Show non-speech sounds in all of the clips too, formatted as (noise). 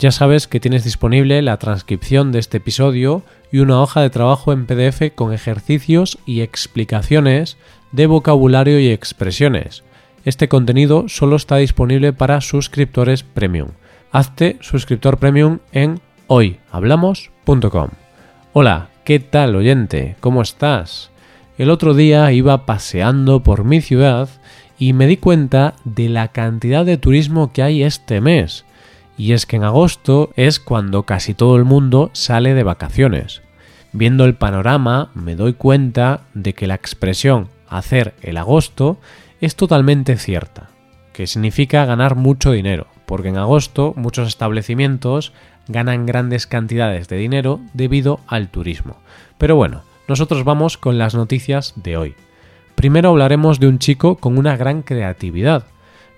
ya sabes que tienes disponible la transcripción de este episodio y una hoja de trabajo en PDF con ejercicios y explicaciones de vocabulario y expresiones. Este contenido solo está disponible para suscriptores premium. Hazte suscriptor premium en hoyhablamos.com. Hola, ¿qué tal oyente? ¿Cómo estás? El otro día iba paseando por mi ciudad y me di cuenta de la cantidad de turismo que hay este mes y es que en agosto es cuando casi todo el mundo sale de vacaciones. Viendo el panorama me doy cuenta de que la expresión hacer el agosto es totalmente cierta, que significa ganar mucho dinero, porque en agosto muchos establecimientos ganan grandes cantidades de dinero debido al turismo. Pero bueno, nosotros vamos con las noticias de hoy. Primero hablaremos de un chico con una gran creatividad,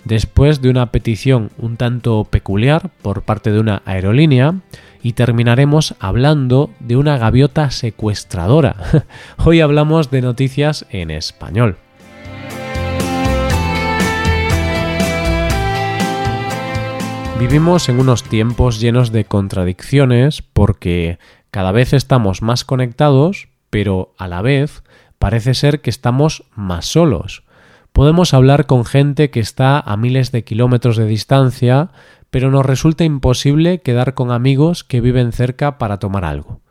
después de una petición un tanto peculiar por parte de una aerolínea y terminaremos hablando de una gaviota secuestradora. (laughs) Hoy hablamos de noticias en español. Vivimos en unos tiempos llenos de contradicciones porque cada vez estamos más conectados, pero a la vez parece ser que estamos más solos Podemos hablar con gente que está a miles de kilómetros de distancia, pero nos resulta imposible quedar con amigos que viven cerca para tomar algo.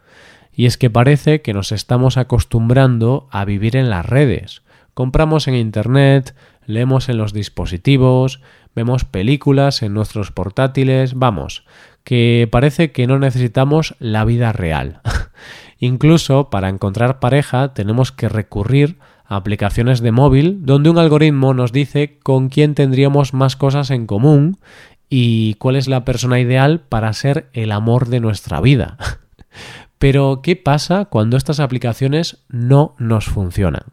Y es que parece que nos estamos acostumbrando a vivir en las redes. Compramos en Internet, leemos en los dispositivos, vemos películas en nuestros portátiles, vamos, que parece que no necesitamos la vida real. (laughs) Incluso para encontrar pareja tenemos que recurrir aplicaciones de móvil donde un algoritmo nos dice con quién tendríamos más cosas en común y cuál es la persona ideal para ser el amor de nuestra vida. (laughs) Pero, ¿qué pasa cuando estas aplicaciones no nos funcionan?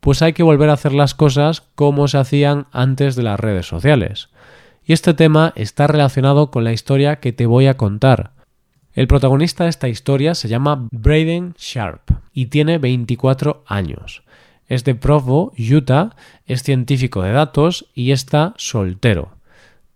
Pues hay que volver a hacer las cosas como se hacían antes de las redes sociales. Y este tema está relacionado con la historia que te voy a contar. El protagonista de esta historia se llama Braden Sharp y tiene 24 años es de Provo, Utah, es científico de datos y está soltero.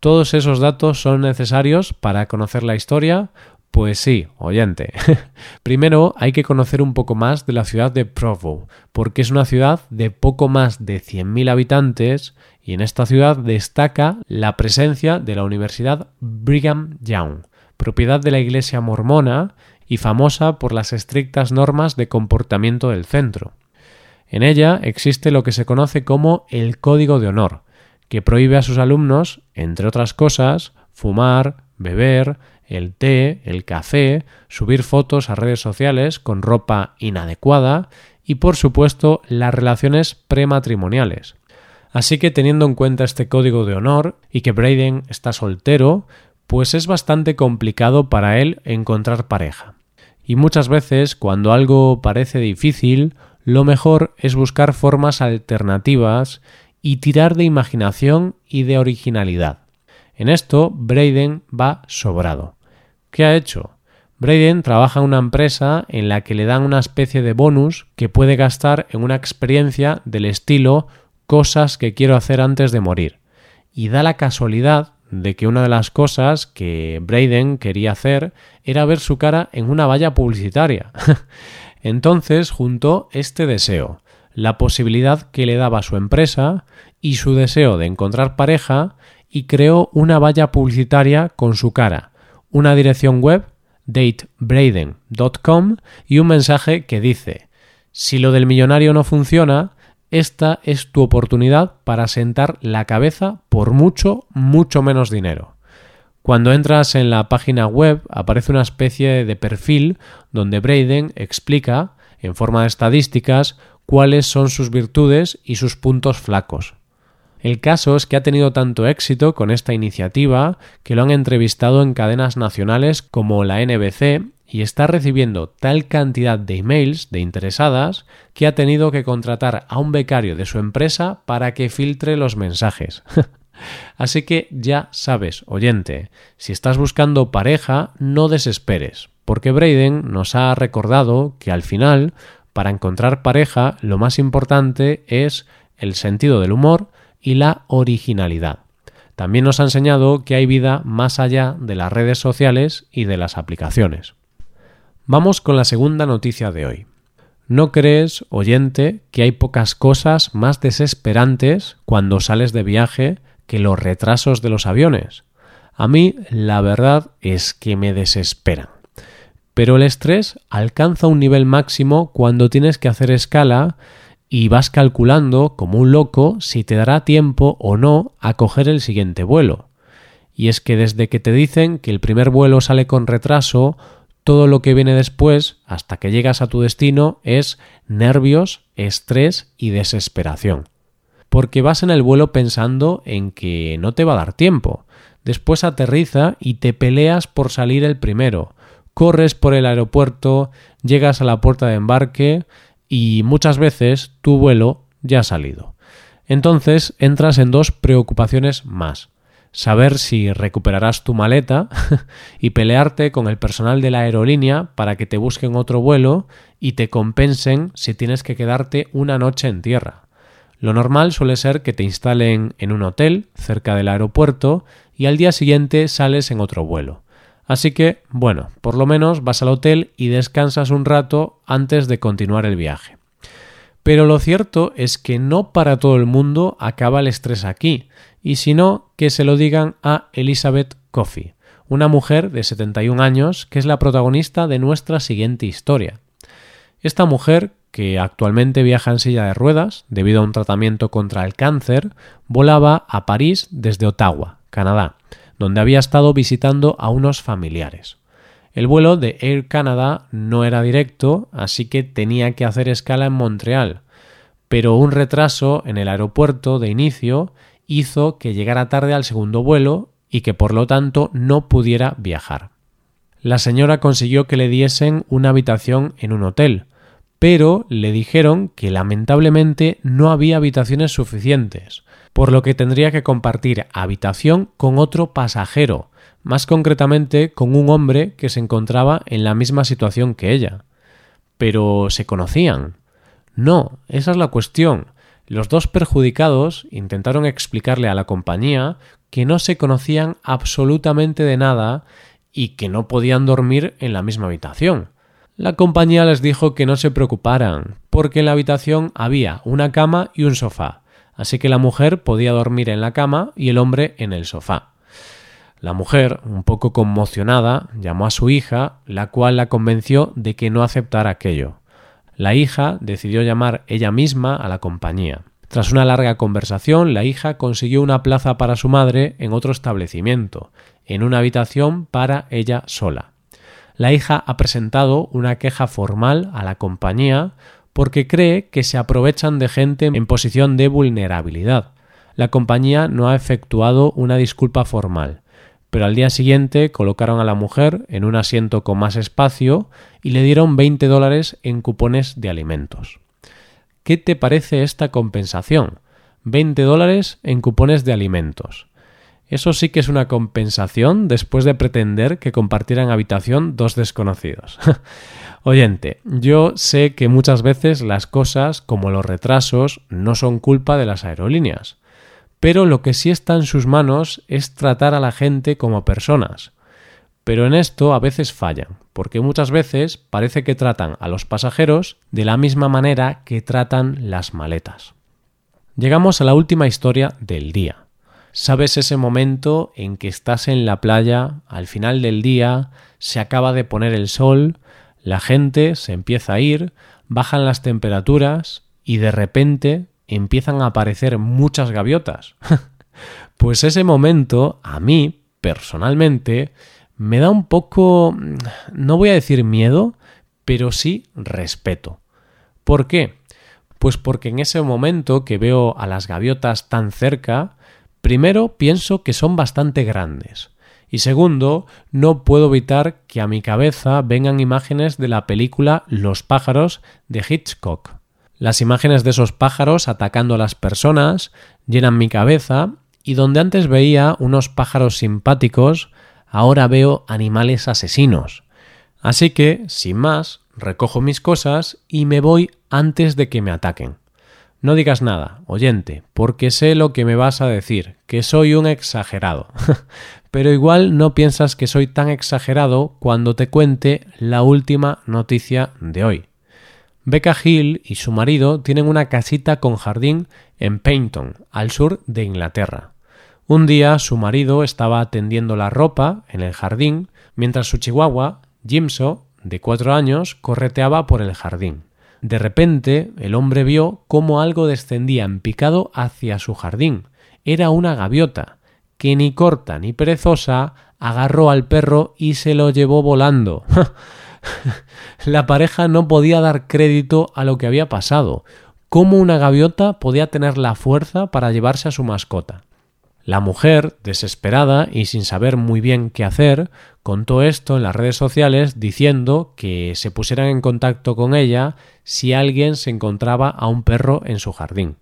¿Todos esos datos son necesarios para conocer la historia? Pues sí, oyente. (laughs) Primero hay que conocer un poco más de la ciudad de Provo, porque es una ciudad de poco más de 100.000 habitantes y en esta ciudad destaca la presencia de la Universidad Brigham Young, propiedad de la Iglesia mormona y famosa por las estrictas normas de comportamiento del centro. En ella existe lo que se conoce como el Código de Honor, que prohíbe a sus alumnos, entre otras cosas, fumar, beber, el té, el café, subir fotos a redes sociales con ropa inadecuada y, por supuesto, las relaciones prematrimoniales. Así que teniendo en cuenta este código de honor y que Braden está soltero, pues es bastante complicado para él encontrar pareja. Y muchas veces, cuando algo parece difícil lo mejor es buscar formas alternativas y tirar de imaginación y de originalidad. En esto, Braden va sobrado. ¿Qué ha hecho? Braden trabaja en una empresa en la que le dan una especie de bonus que puede gastar en una experiencia del estilo cosas que quiero hacer antes de morir. Y da la casualidad de que una de las cosas que Braden quería hacer era ver su cara en una valla publicitaria. (laughs) Entonces juntó este deseo, la posibilidad que le daba su empresa y su deseo de encontrar pareja y creó una valla publicitaria con su cara, una dirección web datebraden.com y un mensaje que dice si lo del millonario no funciona, esta es tu oportunidad para sentar la cabeza por mucho, mucho menos dinero. Cuando entras en la página web aparece una especie de perfil donde Braden explica, en forma de estadísticas, cuáles son sus virtudes y sus puntos flacos. El caso es que ha tenido tanto éxito con esta iniciativa que lo han entrevistado en cadenas nacionales como la NBC y está recibiendo tal cantidad de emails de interesadas que ha tenido que contratar a un becario de su empresa para que filtre los mensajes. (laughs) Así que ya sabes, oyente, si estás buscando pareja, no desesperes, porque Braden nos ha recordado que al final, para encontrar pareja, lo más importante es el sentido del humor y la originalidad. También nos ha enseñado que hay vida más allá de las redes sociales y de las aplicaciones. Vamos con la segunda noticia de hoy. ¿No crees, oyente, que hay pocas cosas más desesperantes cuando sales de viaje que los retrasos de los aviones? A mí la verdad es que me desesperan. Pero el estrés alcanza un nivel máximo cuando tienes que hacer escala y vas calculando como un loco si te dará tiempo o no a coger el siguiente vuelo. Y es que desde que te dicen que el primer vuelo sale con retraso, todo lo que viene después, hasta que llegas a tu destino, es nervios, estrés y desesperación. Porque vas en el vuelo pensando en que no te va a dar tiempo. Después aterriza y te peleas por salir el primero. Corres por el aeropuerto, llegas a la puerta de embarque, y muchas veces tu vuelo ya ha salido. Entonces entras en dos preocupaciones más. Saber si recuperarás tu maleta (laughs) y pelearte con el personal de la aerolínea para que te busquen otro vuelo y te compensen si tienes que quedarte una noche en tierra. Lo normal suele ser que te instalen en un hotel cerca del aeropuerto y al día siguiente sales en otro vuelo. Así que, bueno, por lo menos vas al hotel y descansas un rato antes de continuar el viaje. Pero lo cierto es que no para todo el mundo acaba el estrés aquí, y si no, que se lo digan a Elizabeth Coffey, una mujer de 71 años que es la protagonista de nuestra siguiente historia. Esta mujer, que actualmente viaja en silla de ruedas debido a un tratamiento contra el cáncer, volaba a París desde Ottawa, Canadá, donde había estado visitando a unos familiares. El vuelo de Air Canada no era directo, así que tenía que hacer escala en Montreal, pero un retraso en el aeropuerto de inicio hizo que llegara tarde al segundo vuelo y que por lo tanto no pudiera viajar. La señora consiguió que le diesen una habitación en un hotel, pero le dijeron que lamentablemente no había habitaciones suficientes, por lo que tendría que compartir habitación con otro pasajero, más concretamente con un hombre que se encontraba en la misma situación que ella. Pero ¿se conocían? No, esa es la cuestión. Los dos perjudicados intentaron explicarle a la compañía que no se conocían absolutamente de nada y que no podían dormir en la misma habitación. La compañía les dijo que no se preocuparan, porque en la habitación había una cama y un sofá, así que la mujer podía dormir en la cama y el hombre en el sofá. La mujer, un poco conmocionada, llamó a su hija, la cual la convenció de que no aceptara aquello. La hija decidió llamar ella misma a la compañía. Tras una larga conversación, la hija consiguió una plaza para su madre en otro establecimiento, en una habitación para ella sola. La hija ha presentado una queja formal a la compañía porque cree que se aprovechan de gente en posición de vulnerabilidad. La compañía no ha efectuado una disculpa formal, pero al día siguiente colocaron a la mujer en un asiento con más espacio y le dieron 20 dólares en cupones de alimentos. ¿Qué te parece esta compensación? 20 dólares en cupones de alimentos. Eso sí que es una compensación después de pretender que compartieran habitación dos desconocidos. (laughs) Oyente, yo sé que muchas veces las cosas, como los retrasos, no son culpa de las aerolíneas, pero lo que sí está en sus manos es tratar a la gente como personas. Pero en esto a veces fallan, porque muchas veces parece que tratan a los pasajeros de la misma manera que tratan las maletas. Llegamos a la última historia del día. ¿Sabes ese momento en que estás en la playa, al final del día, se acaba de poner el sol, la gente se empieza a ir, bajan las temperaturas y de repente empiezan a aparecer muchas gaviotas. (laughs) pues ese momento, a mí, personalmente, me da un poco, no voy a decir miedo, pero sí respeto. ¿Por qué? Pues porque en ese momento que veo a las gaviotas tan cerca, primero pienso que son bastante grandes Y segundo, no puedo evitar que a mi cabeza vengan imágenes de la película Los pájaros de Hitchcock. Las imágenes de esos pájaros atacando a las personas llenan mi cabeza y donde antes veía unos pájaros simpáticos, ahora veo animales asesinos. Así que, sin más, recojo mis cosas y me voy antes de que me ataquen. No digas nada, oyente, porque sé lo que me vas a decir, que soy un exagerado. (laughs) Pero igual no piensas que soy tan exagerado cuando te cuente la última noticia de hoy. Becca Hill y su marido tienen una casita con jardín en Paynton, al sur de Inglaterra. Un día su marido estaba tendiendo la ropa en el jardín mientras su chihuahua, Jimso, de cuatro años, correteaba por el jardín. De repente, el hombre vio cómo algo descendía en picado hacia su jardín. Era una gaviota, que ni corta ni perezosa agarró al perro y se lo llevó volando. (laughs) La pareja no podía dar crédito a lo que había pasado. ¿Cómo una gaviota podía tener la fuerza para llevarse a su mascota? La mujer, desesperada y sin saber muy bien qué hacer, contó esto en las redes sociales diciendo que se pusieran en contacto con ella si alguien se encontraba a un perro en su jardín.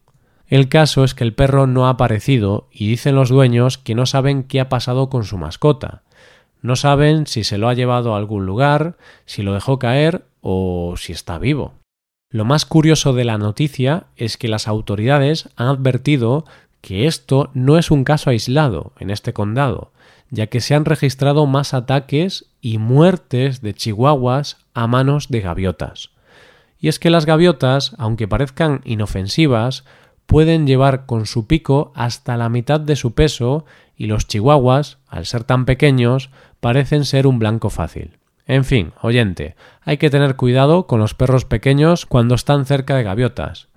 El caso es que el perro no ha aparecido y dicen los dueños que no saben qué ha pasado con su mascota. No saben si se lo ha llevado a algún lugar, si lo dejó caer o si está vivo. Lo más curioso de la noticia es que las autoridades han advertido que esto no es un caso aislado en este condado, ya que se han registrado más ataques y muertes de chihuahuas a manos de gaviotas. Y es que las gaviotas, aunque parezcan inofensivas, pueden llevar con su pico hasta la mitad de su peso y los chihuahuas, al ser tan pequeños, parecen ser un blanco fácil. En fin, oyente, hay que tener cuidado con los perros pequeños cuando están cerca de gaviotas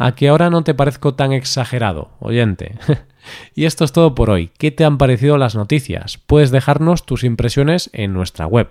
a que ahora no te parezco tan exagerado, oyente. (laughs) y esto es todo por hoy. ¿Qué te han parecido las noticias? Puedes dejarnos tus impresiones en nuestra web.